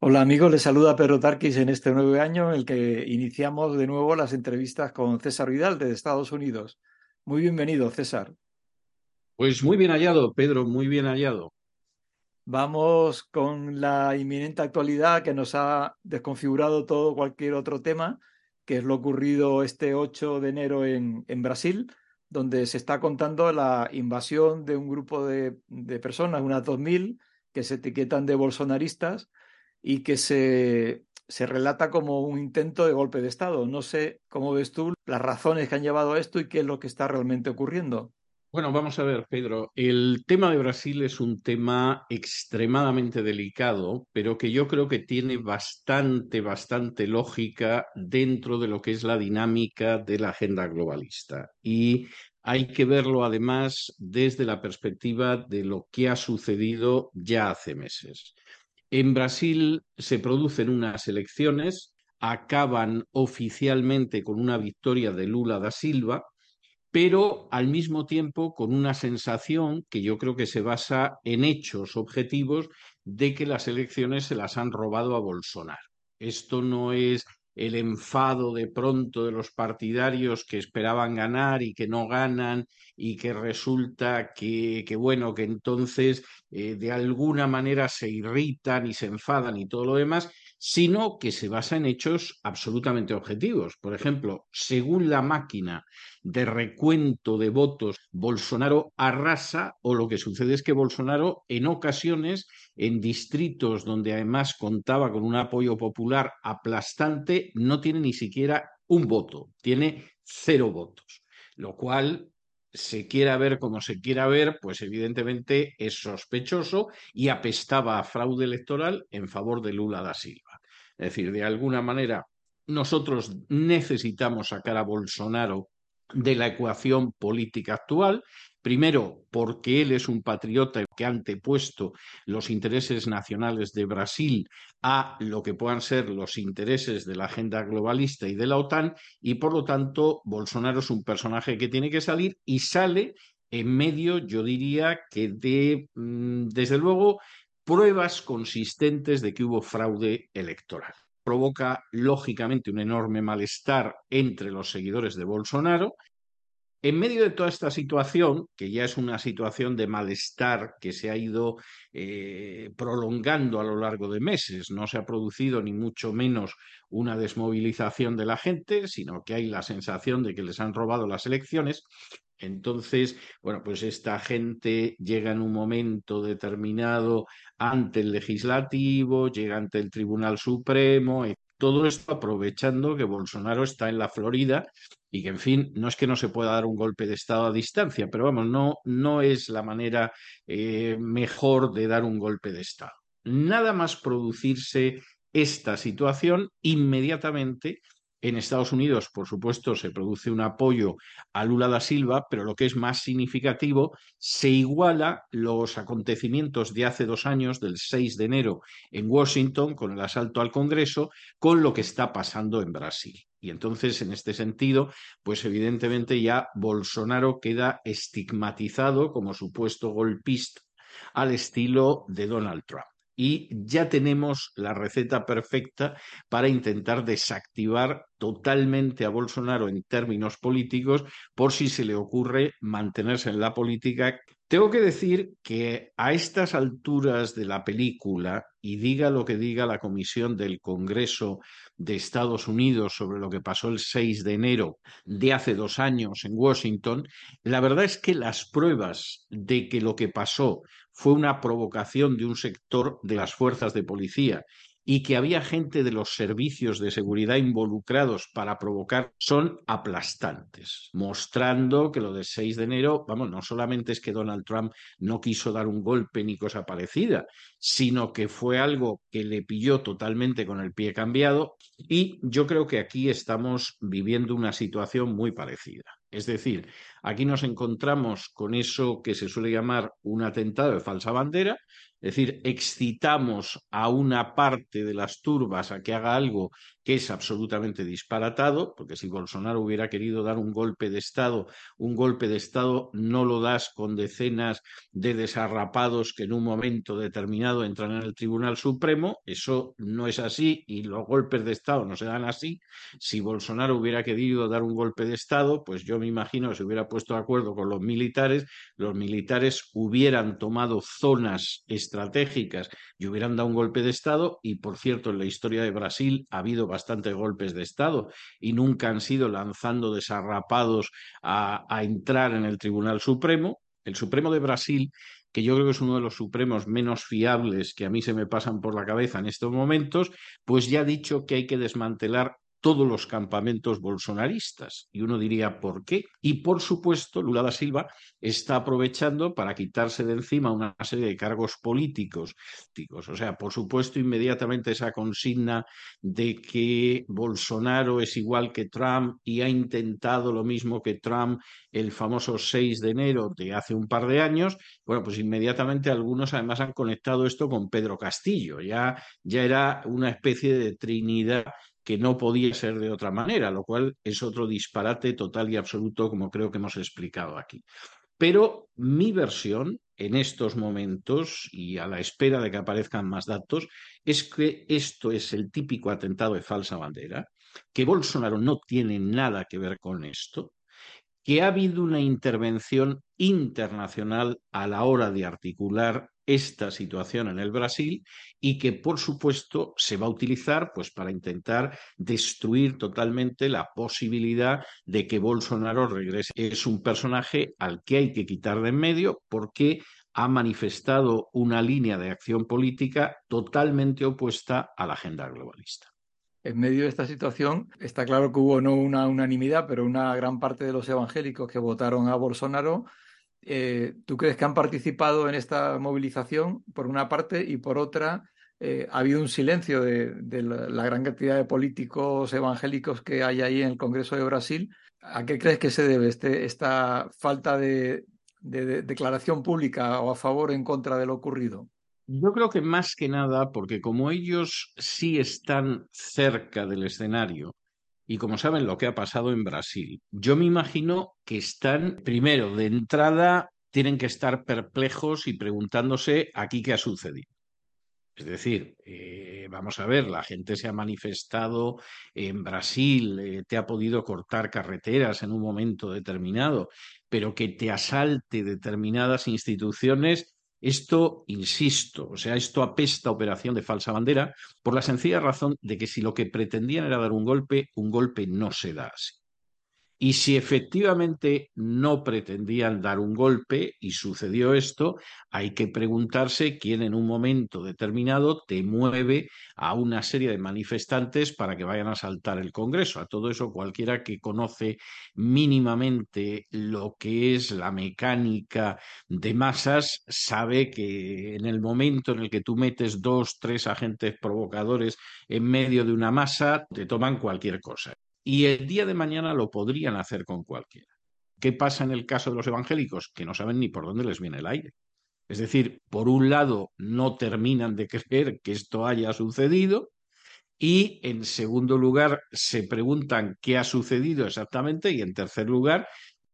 Hola amigos, les saluda Pedro Tarquis en este nuevo año en el que iniciamos de nuevo las entrevistas con César Vidal de Estados Unidos. Muy bienvenido, César. Pues muy bien hallado, Pedro, muy bien hallado. Vamos con la inminente actualidad que nos ha desconfigurado todo cualquier otro tema, que es lo ocurrido este 8 de enero en, en Brasil, donde se está contando la invasión de un grupo de, de personas, unas 2.000, que se etiquetan de bolsonaristas y que se, se relata como un intento de golpe de Estado. No sé cómo ves tú las razones que han llevado a esto y qué es lo que está realmente ocurriendo. Bueno, vamos a ver, Pedro. El tema de Brasil es un tema extremadamente delicado, pero que yo creo que tiene bastante, bastante lógica dentro de lo que es la dinámica de la agenda globalista. Y hay que verlo además desde la perspectiva de lo que ha sucedido ya hace meses. En Brasil se producen unas elecciones, acaban oficialmente con una victoria de Lula da Silva, pero al mismo tiempo con una sensación que yo creo que se basa en hechos objetivos de que las elecciones se las han robado a Bolsonaro. Esto no es el enfado de pronto de los partidarios que esperaban ganar y que no ganan y que resulta que, que bueno, que entonces eh, de alguna manera se irritan y se enfadan y todo lo demás, sino que se basa en hechos absolutamente objetivos. Por ejemplo, según la máquina de recuento de votos, Bolsonaro arrasa o lo que sucede es que Bolsonaro en ocasiones, en distritos donde además contaba con un apoyo popular aplastante, no tiene ni siquiera un voto, tiene cero votos, lo cual se quiera ver como se quiera ver, pues evidentemente es sospechoso y apestaba a fraude electoral en favor de Lula da Silva. Es decir, de alguna manera nosotros necesitamos sacar a Bolsonaro de la ecuación política actual. Primero, porque él es un patriota que ha antepuesto los intereses nacionales de Brasil a lo que puedan ser los intereses de la agenda globalista y de la OTAN, y por lo tanto, Bolsonaro es un personaje que tiene que salir y sale en medio, yo diría, que de, mm, desde luego, pruebas consistentes de que hubo fraude electoral provoca lógicamente un enorme malestar entre los seguidores de Bolsonaro. En medio de toda esta situación, que ya es una situación de malestar que se ha ido eh, prolongando a lo largo de meses, no se ha producido ni mucho menos una desmovilización de la gente, sino que hay la sensación de que les han robado las elecciones, entonces, bueno, pues esta gente llega en un momento determinado ante el legislativo, llega ante el Tribunal Supremo, todo esto aprovechando que Bolsonaro está en la Florida y que, en fin, no es que no se pueda dar un golpe de Estado a distancia, pero vamos, no, no es la manera eh, mejor de dar un golpe de Estado. Nada más producirse esta situación, inmediatamente en Estados Unidos, por supuesto, se produce un apoyo a Lula da Silva, pero lo que es más significativo, se iguala los acontecimientos de hace dos años, del 6 de enero, en Washington, con el asalto al Congreso, con lo que está pasando en Brasil. Y entonces, en este sentido, pues evidentemente ya Bolsonaro queda estigmatizado como supuesto golpista al estilo de Donald Trump y ya tenemos la receta perfecta para intentar desactivar totalmente a Bolsonaro en términos políticos por si se le ocurre mantenerse en la política. Tengo que decir que a estas alturas de la película, y diga lo que diga la Comisión del Congreso de Estados Unidos sobre lo que pasó el 6 de enero de hace dos años en Washington, la verdad es que las pruebas de que lo que pasó fue una provocación de un sector de las fuerzas de policía y que había gente de los servicios de seguridad involucrados para provocar son aplastantes, mostrando que lo del 6 de enero, vamos, no solamente es que Donald Trump no quiso dar un golpe ni cosa parecida, sino que fue algo que le pilló totalmente con el pie cambiado y yo creo que aquí estamos viviendo una situación muy parecida. Es decir, aquí nos encontramos con eso que se suele llamar un atentado de falsa bandera, Es decir, excitamos a una parte de las turbas a que haga algo que es absolutamente disparatado, porque si Bolsonaro hubiera querido dar un golpe de Estado, un golpe de Estado no lo das con decenas de desarrapados que en un momento determinado entran en el Tribunal Supremo, eso no es así y los golpes de Estado no se dan así. Si Bolsonaro hubiera querido dar un golpe de Estado, pues yo me imagino que se hubiera puesto de acuerdo con los militares, los militares hubieran tomado zonas estratégicas y hubieran dado un golpe de Estado. Y por cierto, en la historia de Brasil ha habido bastantes golpes de Estado y nunca han sido lanzando desarrapados a, entrar en el Tribunal Supremo. El Supremo de Brasil que yo creo que es uno de los supremos menos fiables que a mí se me pasan por la cabeza en estos momentos, pues ya ha dicho que hay que desmantelar todos los campamentos bolsonaristas. Y uno diría, ¿por qué? Y por supuesto, Lula da Silva está aprovechando para quitarse de encima una serie de cargos políticos. O sea, por supuesto, inmediatamente esa consigna de que Bolsonaro es igual que Trump y ha intentado lo mismo que Trump el famoso 6 de enero de hace un par de años, bueno, pues inmediatamente algunos además han conectado esto con Pedro Castillo. Ya, ya era una especie de trinidad que no podía ser de otra manera, lo cual es otro disparate total y absoluto, como creo que hemos explicado aquí. Pero mi versión en estos momentos y a la espera de que aparezcan más datos es que esto es el típico atentado de falsa bandera, que Bolsonaro no tiene nada que ver con esto, que ha habido una intervención internacional a la hora de articular esta situación en el Brasil y que, por supuesto, se va a utilizar pues, para intentar destruir totalmente la posibilidad de que Bolsonaro regrese. Es un personaje al que hay que quitar de en medio porque ha manifestado una línea de acción política totalmente opuesta a la agenda globalista. En medio de esta situación, está claro que hubo no una unanimidad, pero una gran parte de los evangélicos que votaron a Bolsonaro eh, ¿tú crees que han participado en esta movilización por una parte y por otra eh, ha habido un silencio de, la, gran cantidad de políticos evangélicos que hay ahí en el Congreso de Brasil? ¿A qué crees que se debe este, esta falta de, de declaración pública o a favor o en contra de lo ocurrido? Yo creo que más que nada porque como ellos sí están cerca del escenario, y como saben lo que ha pasado en Brasil, yo me imagino que están, primero, de entrada, tienen que estar perplejos y preguntándose aquí qué ha sucedido. Es decir, eh, vamos a ver, la gente se ha manifestado en Brasil, eh, te ha podido cortar carreteras en un momento determinado, pero que te asalte determinadas instituciones esto, insisto, o sea, esto apesta operación de falsa bandera por la sencilla razón de que si lo que pretendían era dar un golpe, un golpe no se da así. Y si efectivamente no pretendían dar un golpe y sucedió esto, hay que preguntarse quién en un momento determinado te mueve a una serie de manifestantes para que vayan a saltar el Congreso. A todo eso cualquiera que conoce mínimamente lo que es la mecánica de masas sabe que en el momento en el que tú metes dos, tres agentes provocadores en medio de una masa, te toman cualquier cosa y el día de mañana lo podrían hacer con cualquiera. ¿Qué pasa en el caso de los evangélicos? Que no saben ni por dónde les viene el aire. Es decir, por un lado, no terminan de creer que esto haya sucedido y, en segundo lugar, se preguntan qué ha sucedido exactamente y, en tercer lugar,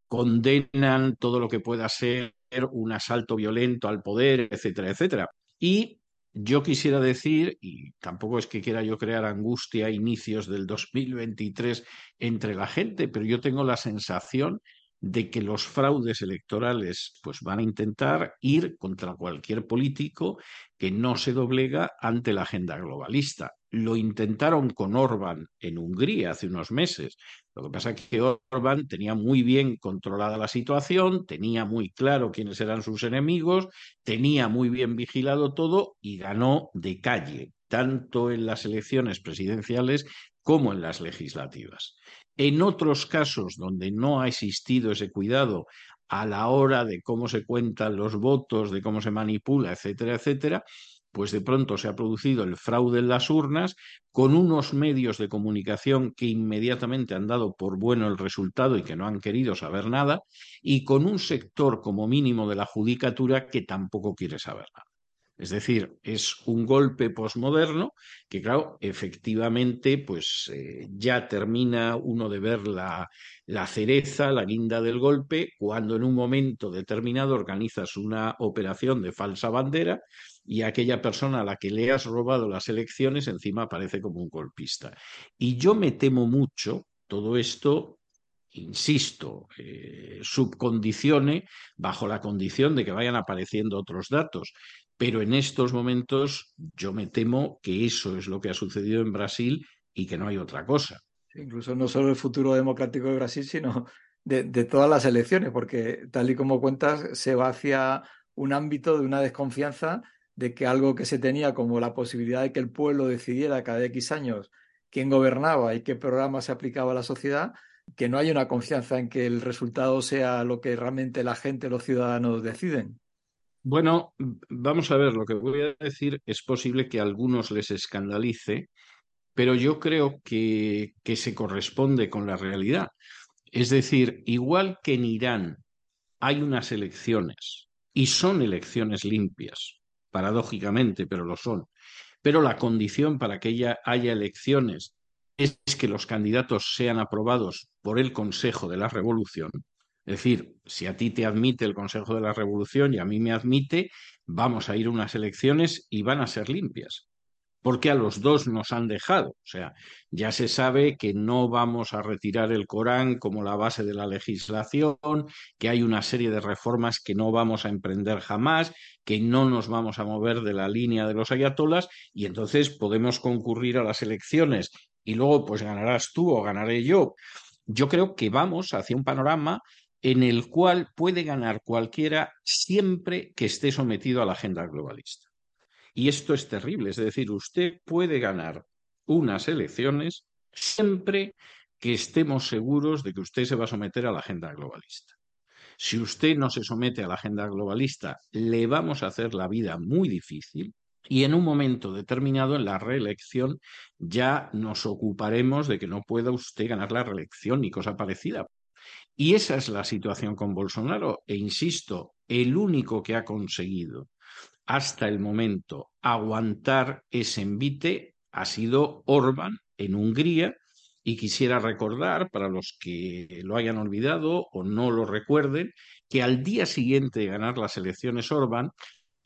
condenan todo lo que pueda ser un asalto violento al poder, etcétera, etcétera. Y yo quisiera decir, y tampoco es que quiera yo crear angustia a inicios del 2023 entre la gente, pero yo tengo la sensación de que los fraudes electorales pues van a intentar ir contra cualquier político que no se doblega ante la agenda globalista. Lo intentaron con Orbán en Hungría hace unos meses. Lo que pasa es que Orbán tenía muy bien controlada la situación, tenía muy claro quiénes eran sus enemigos, tenía muy bien vigilado todo y ganó de calle, tanto en las elecciones presidenciales como en las legislativas. En otros casos donde no ha existido ese cuidado a la hora de cómo se cuentan los votos, de cómo se manipula, etcétera, etcétera, pues de pronto se ha producido el fraude en las urnas con unos medios de comunicación que inmediatamente han dado por bueno el resultado y que no han querido saber nada, y con un sector como mínimo de la judicatura que tampoco quiere saber nada. Es decir, es un golpe posmoderno que, claro, efectivamente, pues eh, ya termina uno de ver la, la, cereza, la guinda del golpe, cuando en un momento determinado organizas una operación de falsa bandera y aquella persona a la que le has robado las elecciones encima aparece como un golpista. Y yo me temo mucho todo esto insisto, eh, subcondicione bajo la condición de que vayan apareciendo otros datos. Pero en estos momentos yo me temo que eso es lo que ha sucedido en Brasil y que no hay otra cosa. Incluso no solo el futuro democrático de Brasil, sino de, todas las elecciones, porque tal y como cuentas, se va hacia un ámbito de una desconfianza de que algo que se tenía como la posibilidad de que el pueblo decidiera cada X años quién gobernaba y qué programa se aplicaba a la sociedad, que no hay una confianza en que el resultado sea lo que realmente la gente, los ciudadanos deciden. Bueno, vamos a ver, lo que voy a decir es posible que a algunos les escandalice, pero yo creo que, que se corresponde con la realidad. Es decir, igual que en Irán hay unas elecciones y son elecciones limpias, paradójicamente, pero lo son, pero la condición para que haya elecciones es que los candidatos sean aprobados por el Consejo de la Revolución, es decir, si a ti te admite el Consejo de la Revolución y a mí me admite, vamos a ir a unas elecciones y van a ser limpias. Porque a los dos nos han dejado. O sea, ya se sabe que no vamos a retirar el Corán como la base de la legislación, que hay una serie de reformas que no vamos a emprender jamás, que no nos vamos a mover de la línea de los ayatolas y entonces podemos concurrir a las elecciones y luego pues ganarás tú o ganaré yo. Yo creo que vamos hacia un panorama en el cual puede ganar cualquiera siempre que esté sometido a la agenda globalista. Y esto es terrible, es decir, usted puede ganar unas elecciones siempre que estemos seguros de que usted se va a someter a la agenda globalista. Si usted no se somete a la agenda globalista, le vamos a hacer la vida muy difícil y en un momento determinado, en la reelección, ya nos ocuparemos de que no pueda usted ganar la reelección ni cosa parecida, y esa es la situación con Bolsonaro. E insisto, el único que ha conseguido hasta el momento aguantar ese envite ha sido Orban en Hungría. Y quisiera recordar, para los que lo hayan olvidado o no lo recuerden, que al día siguiente de ganar las elecciones Orban,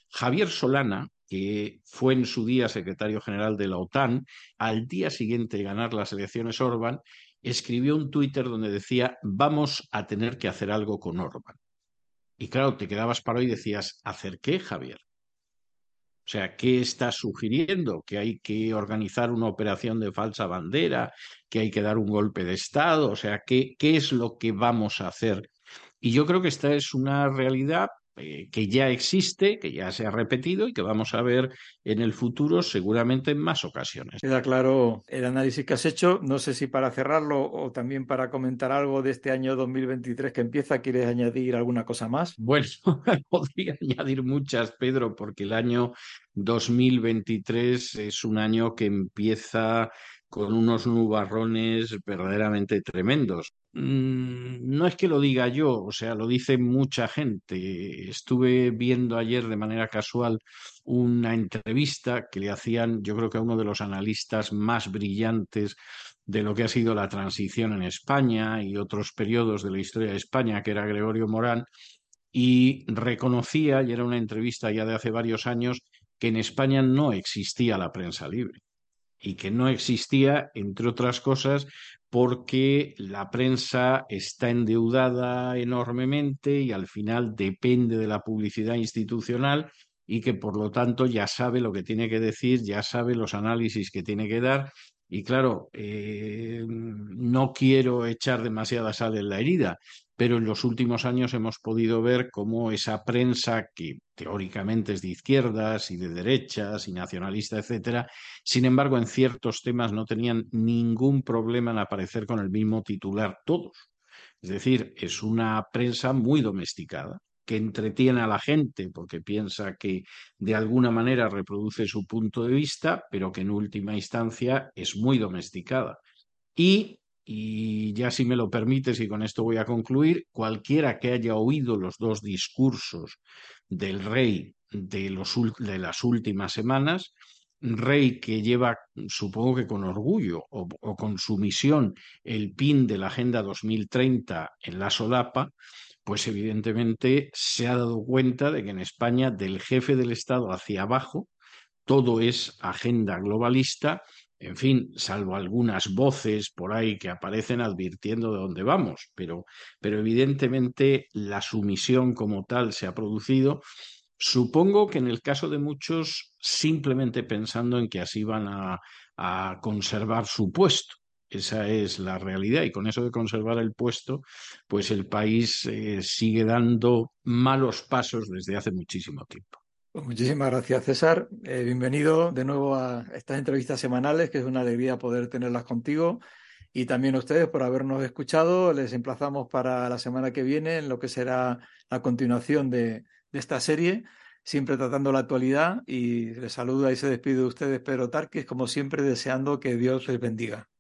Javier Solana, que fue en su día secretario general de la OTAN, al día siguiente de ganar las elecciones Orban, escribió un Twitter donde decía, vamos a tener que hacer algo con Orban. Y claro, te quedabas para y decías, ¿hacer qué, Javier? O sea, ¿qué está sugiriendo? ¿Que hay que organizar una operación de falsa bandera? ¿Que hay que dar un golpe de Estado? O sea, ¿qué, qué es lo que vamos a hacer? Y yo creo que esta es una realidad eh, que ya existe, que ya se ha repetido y que vamos a ver en el futuro seguramente en más ocasiones. Queda claro el análisis que has hecho. No sé si para cerrarlo o también para comentar algo de este año 2023 que empieza, ¿quieres añadir alguna cosa más? Bueno, podría añadir muchas, Pedro, porque el año 2023 es un año que empieza con unos nubarrones verdaderamente tremendos. Mm, no es que lo diga yo, o sea, lo dice mucha gente. Estuve viendo ayer de manera casual una entrevista que le hacían, yo creo que a uno de los analistas más brillantes de lo que ha sido la transición en España y otros periodos de la historia de España, que era Gregorio Morán, y reconocía, y era una entrevista ya de hace varios años, que en España no existía la prensa libre y que no existía, entre otras cosas, porque la prensa está endeudada enormemente y al final depende de la publicidad institucional y que por lo tanto ya sabe lo que tiene que decir, ya sabe los análisis que tiene que dar. Y claro, eh, no quiero echar demasiada sal en la herida, pero en los últimos años hemos podido ver cómo esa prensa, que teóricamente es de izquierdas y de derechas y nacionalista, etcétera, sin embargo, en ciertos temas no tenían ningún problema en aparecer con el mismo titular todos. Es decir, es una prensa muy domesticada que entretiene a la gente porque piensa que de alguna manera reproduce su punto de vista, pero que en última instancia es muy domesticada. Y y ya si me lo permites, y con esto voy a concluir, cualquiera que haya oído los dos discursos del rey de, los, las últimas semanas, rey que lleva, supongo que con orgullo o, o, con sumisión, el pin de la Agenda 2030 en la solapa, pues evidentemente se ha dado cuenta de que en España, del jefe del Estado hacia abajo, todo es agenda globalista, en fin, salvo algunas voces por ahí que aparecen advirtiendo de dónde vamos, pero, pero evidentemente la sumisión como tal se ha producido Supongo que en el caso de muchos, simplemente pensando en que así van a, conservar su puesto. Esa es la realidad. Y con eso de conservar el puesto, pues el país eh, sigue dando malos pasos desde hace muchísimo tiempo. Pues muchísimas gracias, César. Eh, bienvenido de nuevo a estas entrevistas semanales, que es una alegría poder tenerlas contigo. Y también a ustedes por habernos escuchado. Les emplazamos para la semana que viene en lo que será la continuación de, esta serie, siempre tratando la actualidad y les saluda y se despide de ustedes Pedro Tarques, como siempre deseando que Dios les bendiga.